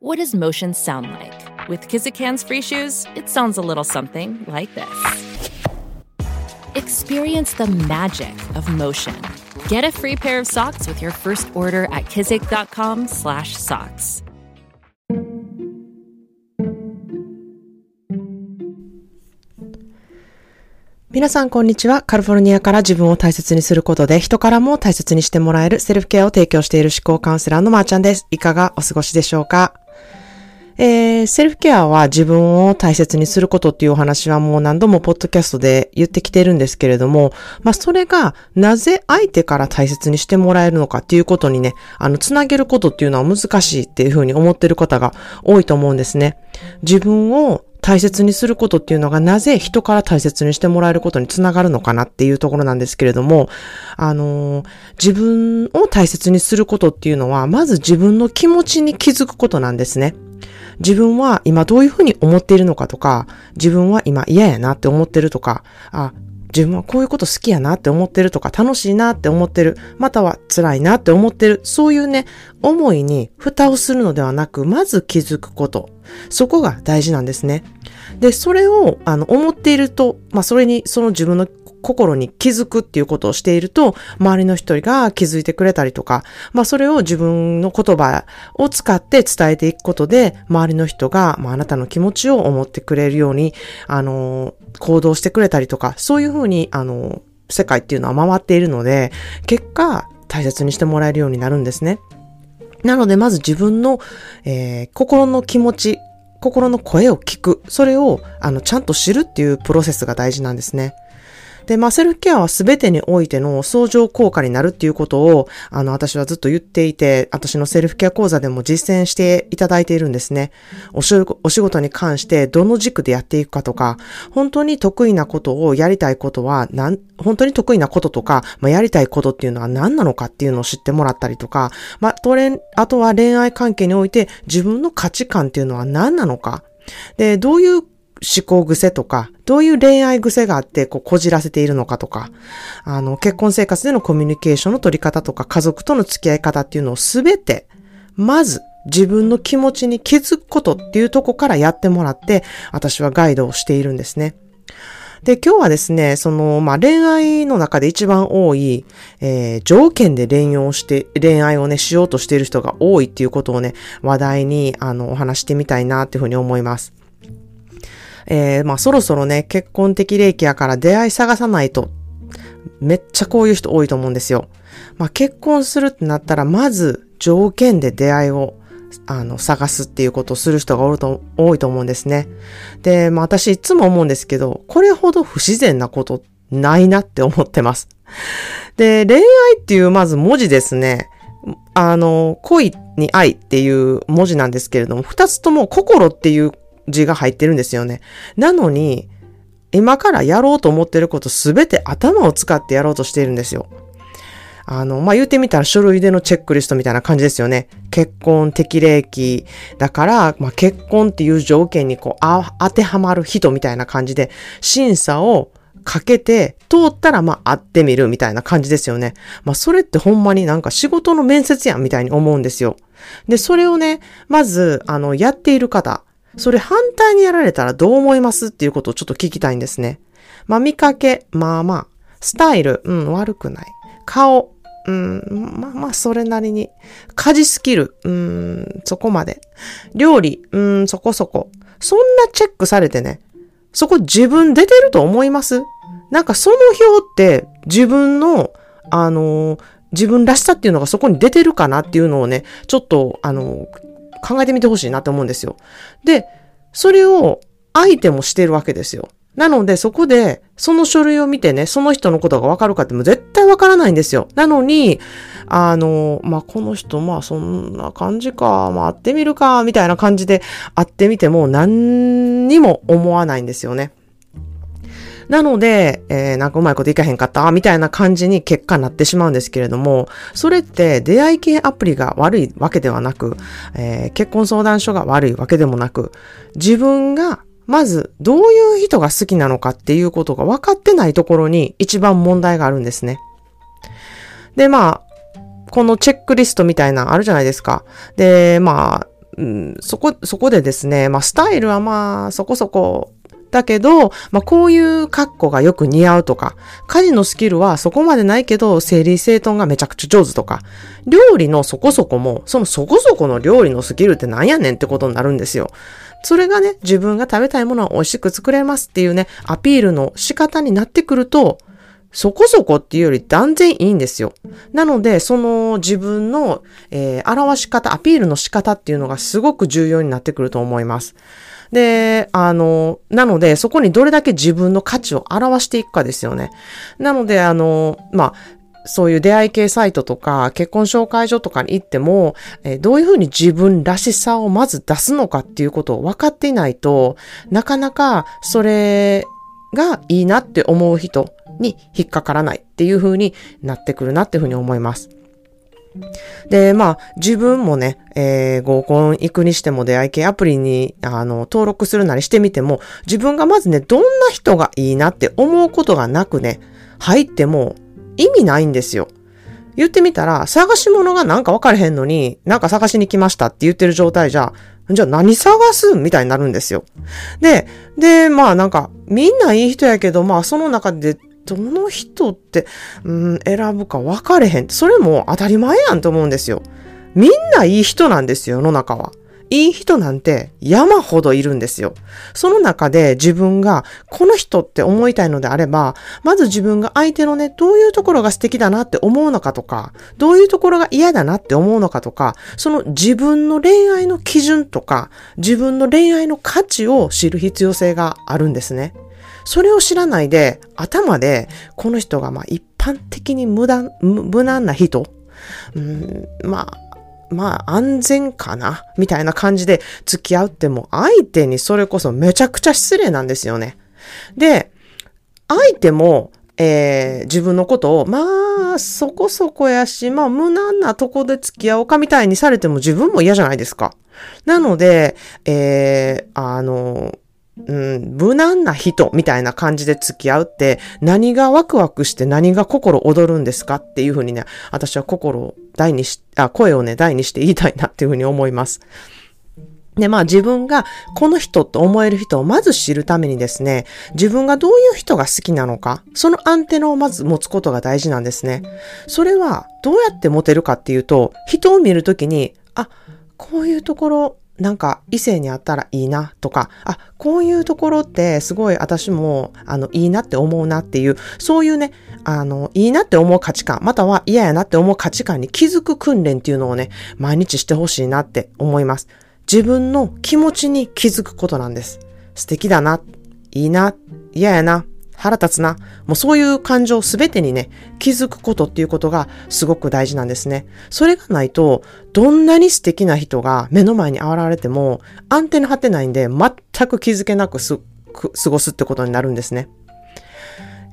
What does motion sound like? With Kizikans free shoes, it sounds a little something like this. Experience the magic of motion. Get a free pair of socks with your first order at kizik.com/socks. 皆さん、こんにちは。カリフォルニアから自分を大切にすることで、人からも大切にしてもらえるセルフケアを提供している思考カウンセラーのまーちゃんです。いかがお過ごしでしょうかえー、セルフケアは自分を大切にすることっていうお話はもう何度もポッドキャストで言ってきてるんですけれども、まあそれがなぜ相手から大切にしてもらえるのかっていうことにね、あの、つなげることっていうのは難しいっていうふうに思ってる方が多いと思うんですね。自分を大切にすることっていうのがなぜ人から大切にしてもらえることにつながるのかなっていうところなんですけれども、あの、自分を大切にすることっていうのは、まず自分の気持ちに気づくことなんですね。自分は今どういうふうに思っているのかとか、自分は今嫌やなって思ってるとか、あ、自分はこういうこと好きやなって思ってるとか、楽しいなって思ってる、または辛いなって思ってる、そういうね、思いに蓋をするのではなく、まず気づくこと。そこが大事なんですね。で、それを、あの、思っていると、まあ、それに、その自分の心に気づくっていうことをしていると、周りの人が気づいてくれたりとか、まあそれを自分の言葉を使って伝えていくことで、周りの人が、まああなたの気持ちを思ってくれるように、あの、行動してくれたりとか、そういうふうに、あの、世界っていうのは回っているので、結果、大切にしてもらえるようになるんですね。なので、まず自分の、えー、心の気持ち、心の声を聞く。それを、あの、ちゃんと知るっていうプロセスが大事なんですね。で、まあ、セルフケアは全てにおいての相乗効果になるっていうことを、あの、私はずっと言っていて、私のセルフケア講座でも実践していただいているんですね。お仕事に関してどの軸でやっていくかとか、本当に得意なことをやりたいことは、なん、本当に得意なこととか、まあ、やりたいことっていうのは何なのかっていうのを知ってもらったりとか、まあ、とれあとは恋愛関係において自分の価値観っていうのは何なのか。で、どういう思考癖とか、どういう恋愛癖があって、こう、こじらせているのかとか、あの、結婚生活でのコミュニケーションの取り方とか、家族との付き合い方っていうのをすべて、まず、自分の気持ちに気づくことっていうとこからやってもらって、私はガイドをしているんですね。で、今日はですね、その、まあ、恋愛の中で一番多い、えー、条件で恋愛をして、恋愛をね、しようとしている人が多いっていうことをね、話題に、あの、お話してみたいなっていうふうに思います。えー、まあそろそろね、結婚的齢期やから出会い探さないと、めっちゃこういう人多いと思うんですよ。まあ結婚するってなったら、まず条件で出会いをあの、探すっていうことをする人がおると、多いと思うんですね。で、まあ私いつも思うんですけど、これほど不自然なことないなって思ってます。で、恋愛っていうまず文字ですね。あの、恋に愛っていう文字なんですけれども、二つとも心っていう字が入ってるんですよね。なのに、今からやろうと思ってることすべて頭を使ってやろうとしているんですよ。あの、まあ、言ってみたら書類でのチェックリストみたいな感じですよね。結婚適齢期だから、まあ、結婚っていう条件にこうあ、当てはまる人みたいな感じで、審査をかけて、通ったらま会ってみるみたいな感じですよね。まあそれってほんまになんか仕事の面接やんみたいに思うんですよ。で、それをね、まず、あの、やっている方、それ反対にやられたらどう思いますっていうことをちょっと聞きたいんですね。まあ見かけ、まあまあ、スタイル、うん、悪くない。顔、うん、まあまあ、それなりに。家事スキル、うん、そこまで。料理、うん、そこそこ。そんなチェックされてね、そこ自分出てると思います？なんかその表って自分の、あのー、自分らしさっていうのがそこに出てるかなっていうのをね、ちょっと、あのー、考えてみてほしいなって思うんですよ。で、それを相手もしてるわけですよ。なので、そこで、その書類を見てね、その人のことがわかるかっても絶対わからないんですよ。なのに、あの、まあ、この人、まあ、そんな感じか、まあ、会ってみるか、みたいな感じで会ってみても何にも思わないんですよね。なので、えー、なんかうまいこといかへんかった、みたいな感じに結果になってしまうんですけれども、それって出会い系アプリが悪いわけではなく、えー、結婚相談所が悪いわけでもなく、自分がまず、どういう人が好きなのかっていうことが分かってないところに一番問題があるんですね。で、まあ、このチェックリストみたいなあるじゃないですか。で、まあ、うん、そこ、そこでですね、まあ、スタイルはまあ、そこそこだけど、まあ、こういう格好がよく似合うとか、家事のスキルはそこまでないけど、整理整頓がめちゃくちゃ上手とか、料理のそこそこも、そのそこそこの料理のスキルってなんやねんってことになるんですよ。それがね、自分が食べたいものは美味しく作れますっていうね、アピールの仕方になってくると、そこそこっていうより断然いいんですよ。なので、その自分の、えー、表し方、アピールの仕方っていうのがすごく重要になってくると思います。で、あの、なので、そこにどれだけ自分の価値を表していくかですよね。なので、あの、まあ、そういう出会い系サイトとか結婚紹介所とかに行っても、えー、どういうふうに自分らしさをまず出すのかっていうことを分かっていないと、なかなかそれがいいなって思う人に引っかからないっていうふうになってくるなっていうふうに思います。で、まあ、自分もね、えー、合コン行くにしても出会い系アプリに、あの、登録するなりしてみても、自分がまずね、どんな人がいいなって思うことがなくね、入っても意味ないんですよ。言ってみたら、探し物がなんか分かれへんのに、なんか探しに来ましたって言ってる状態じゃ、じゃあ何探すみたいになるんですよ。で、で、まあなんか、みんないい人やけど、まあその中でどの人って、うん、選ぶか分かれへん。それも当たり前やんと思うんですよ。みんないい人なんですよ、世の中は。いい人なんて山ほどいるんですよ。その中で自分がこの人って思いたいのであれば、まず自分が相手のね、どういうところが素敵だなって思うのかとか、どういうところが嫌だなって思うのかとか、その自分の恋愛の基準とか、自分の恋愛の価値を知る必要性があるんですね。それを知らないで、頭で、この人がまあ一般的に無駄、無難な人、うん、まあ、まあ安全かなみたいな感じで付き合うっても相手にそれこそめちゃくちゃ失礼なんですよね。で、相手も、えー、自分のことを、まあ、そこそこやし、まあ、無難なとこで付き合おうかみたいにされても自分も嫌じゃないですか。なので、えー、あの、うん、無難な人みたいな感じで付き合うって何がワクワクして何が心躍るんですかっていうふうにね、私は心を大にし、あ、声をね、大にして言いたいなっていうふうに思います。で、まあ自分がこの人と思える人をまず知るためにですね、自分がどういう人が好きなのか、そのアンテナをまず持つことが大事なんですね。それはどうやって持てるかっていうと、人を見るときに、あ、こういうところなんか異性に会ったらいいなとか、あ、こういうところってすごい私もあのいいなって思うなっていう、そういうね、あの、いいなって思う価値観、または嫌やなって思う価値観に気づく訓練っていうのをね、毎日してほしいなって思います。自分の気持ちに気づくことなんです。素敵だな、いいな、嫌やな、腹立つな。もうそういう感情すべてにね、気づくことっていうことがすごく大事なんですね。それがないと、どんなに素敵な人が目の前に現れても、アンテナ張ってないんで、全く気づけなく過ごすってことになるんですね。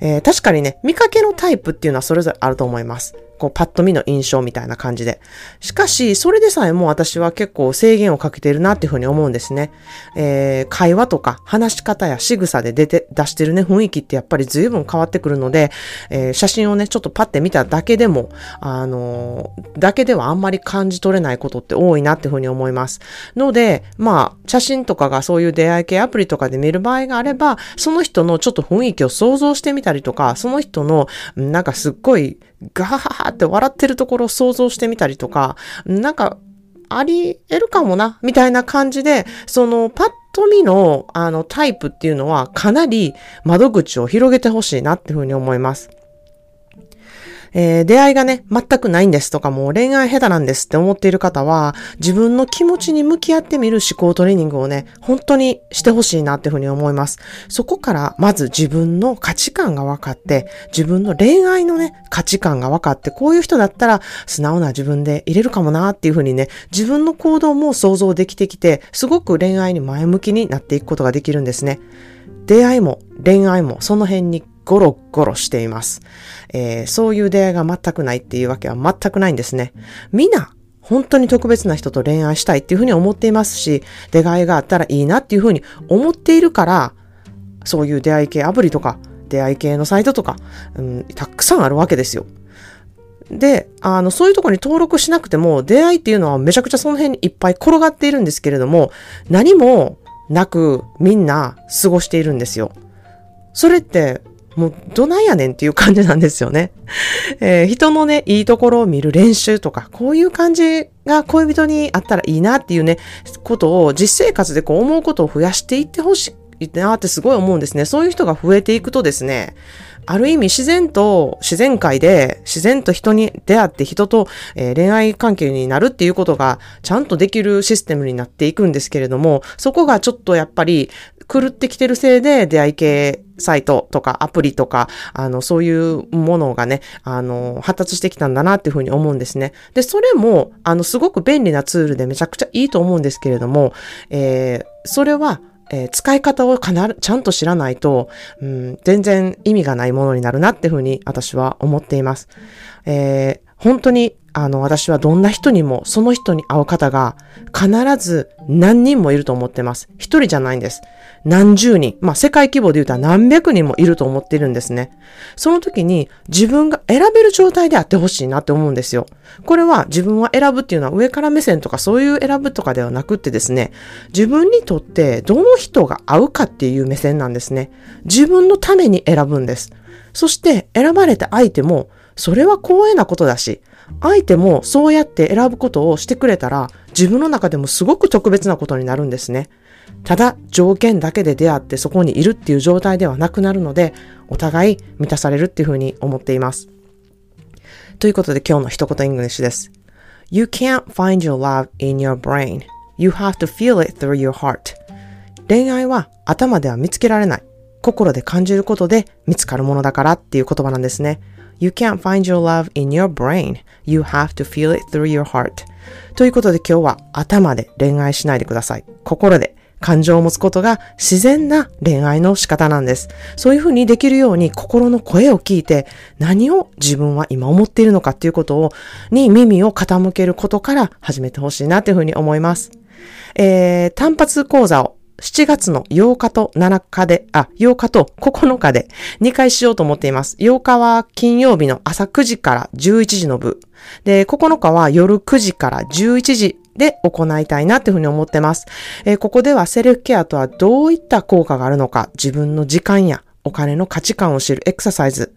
えー、確かにね、見かけのタイプっていうのはそれぞれあると思います。こう、パッと見の印象みたいな感じで。しかし、それでさえも私は結構制限をかけているなっていうふうに思うんですね。えー、会話とか話し方や仕草で出て、出してるね、雰囲気ってやっぱり随分変わってくるので、えー、写真をね、ちょっとパッて見ただけでも、あのー、だけではあんまり感じ取れないことって多いなっていうふうに思います。ので、まあ、写真とかがそういう出会い系アプリとかで見る場合があれば、その人のちょっと雰囲気を想像してみたりとか、その人の、なんかすっごいガハハって笑ってるところを想像してみたりとか、なんか、あり得るかもな、みたいな感じで、その、パッと見の、あの、タイプっていうのは、かなり窓口を広げてほしいなっていうふうに思います。えー、出会いがね、全くないんですとか、もう恋愛下手なんですって思っている方は、自分の気持ちに向き合ってみる思考トレーニングをね、本当にしてほしいなっていうふうに思います。そこからまず自分の価値観が分かって、自分の恋愛のね、価値観が分かって、こういう人だったら素直な自分で入れるかもなっていうふうにね、自分の行動も想像できてきて、すごく恋愛に前向きになっていくことができるんですね。出会いも恋愛もその辺にゴロゴロしています。えー、そういう出会いが全くないっていうわけは全くないんですね。みんな、本当に特別な人と恋愛したいっていうふうに思っていますし、出会いがあったらいいなっていうふうに思っているから、そういう出会い系アプリとか、出会い系のサイトとか、うん、たくさんあるわけですよ。で、あの、そういうとこに登録しなくても、出会いっていうのはめちゃくちゃその辺にいっぱい転がっているんですけれども、何もなくみんな過ごしているんですよ。それって、もう、どないやねんっていう感じなんですよね。えー、人のね、いいところを見る練習とか、こういう感じが恋人にあったらいいなっていうね、ことを実生活でこう思うことを増やしていってほしいなってすごい思うんですね。そういう人が増えていくとですね、ある意味自然と自然界で自然と人に出会って人と、え、恋愛関係になるっていうことがちゃんとできるシステムになっていくんですけれども、そこがちょっとやっぱり狂ってきてるせいで出会い系サイトとかアプリとか、あの、そういうものがね、あの、発達してきたんだなっていうふうに思うんですね。で、それも、あの、すごく便利なツールでめちゃくちゃいいと思うんですけれども、えー、それは、えー、使い方をかなちゃんと知らないと、うん、全然意味がないものになるなっていうふうに私は思っています。えー、本当にあの、私はどんな人にも、その人に会う方が必ず何人もいると思ってます。一人じゃないんです。何十人、まあ世界規模で言うと何百人もいると思っているんですね。その時に自分が選べる状態であってほしいなって思うんですよ。これは自分は選ぶっていうのは上から目線とかそういう選ぶとかではなくってですね、自分にとってどの人が合うかっていう目線なんですね。自分のために選ぶんです。そして選ばれた相手もそれは光栄なことだし、相手もそうやって選ぶことをしてくれたら、自分の中でもすごく特別なことになるんですね。ただ条件だけで出会ってそこにいるっていう状態ではなくなるので、お互い満たされるっていうふうに思っています。ということで今日の一言イングリッシュです。You can't find your love in your brain. You have to feel it through your heart. 恋愛は頭では見つけられない。心で感じることで見つかるものだからっていう言葉なんですね。You can't find your love in your brain. You have to feel it through your heart. ということで今日は頭で恋愛しないでください。心で感情を持つことが自然な恋愛の仕方なんです。そういうふうにできるように心の声を聞いて何を自分は今思っているのかっていうことを、に耳を傾けることから始めてほしいなというふうに思います。えー、単発講座を7月の8日と7日で、あ、8日と9日で2回しようと思っています。8日は金曜日の朝9時から11時の部。で、9日は夜9時から11時で行いたいなっていうふうに思ってます。えー、ここではセルフケアとはどういった効果があるのか、自分の時間やお金の価値観を知る。エクササイズ。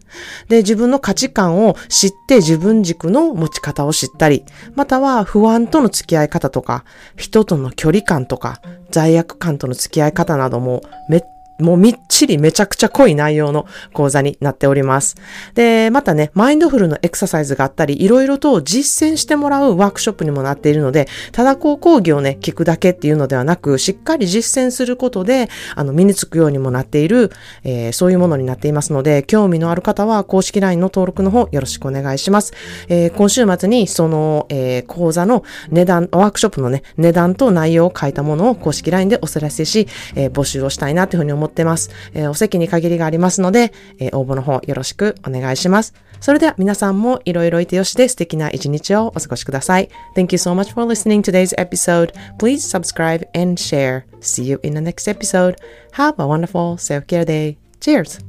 で、自分の価値観を知って自分軸の持ち方を知ったり、または不安との付き合い方とか、人との距離感とか、罪悪感との付き合い方などもめっもうみっちりめちゃくちゃ濃い内容の講座になっております。で、またね、マインドフルのエクササイズがあったり、いろいろと実践してもらうワークショップにもなっているので、ただこう講義をね、聞くだけっていうのではなく、しっかり実践することで、あの、身につくようにもなっている、えー、そういうものになっていますので、興味のある方は公式 LINE の登録の方よろしくお願いします。えー、今週末にその、えー、講座の値段、ワークショップのね、値段と内容を書いたものを公式 LINE でお知らせし、え、募集をしたいなというふうに思ってってます。えー、お席に限りがありますので、えー、応募の方よろしくお願いします。それでは皆さんもいろいろいてよしで素敵な一日をお過ごしください。Thank you so much for listening to today's episode. Please subscribe and share. See you in the next episode. Have a wonderful self-care day. Cheers!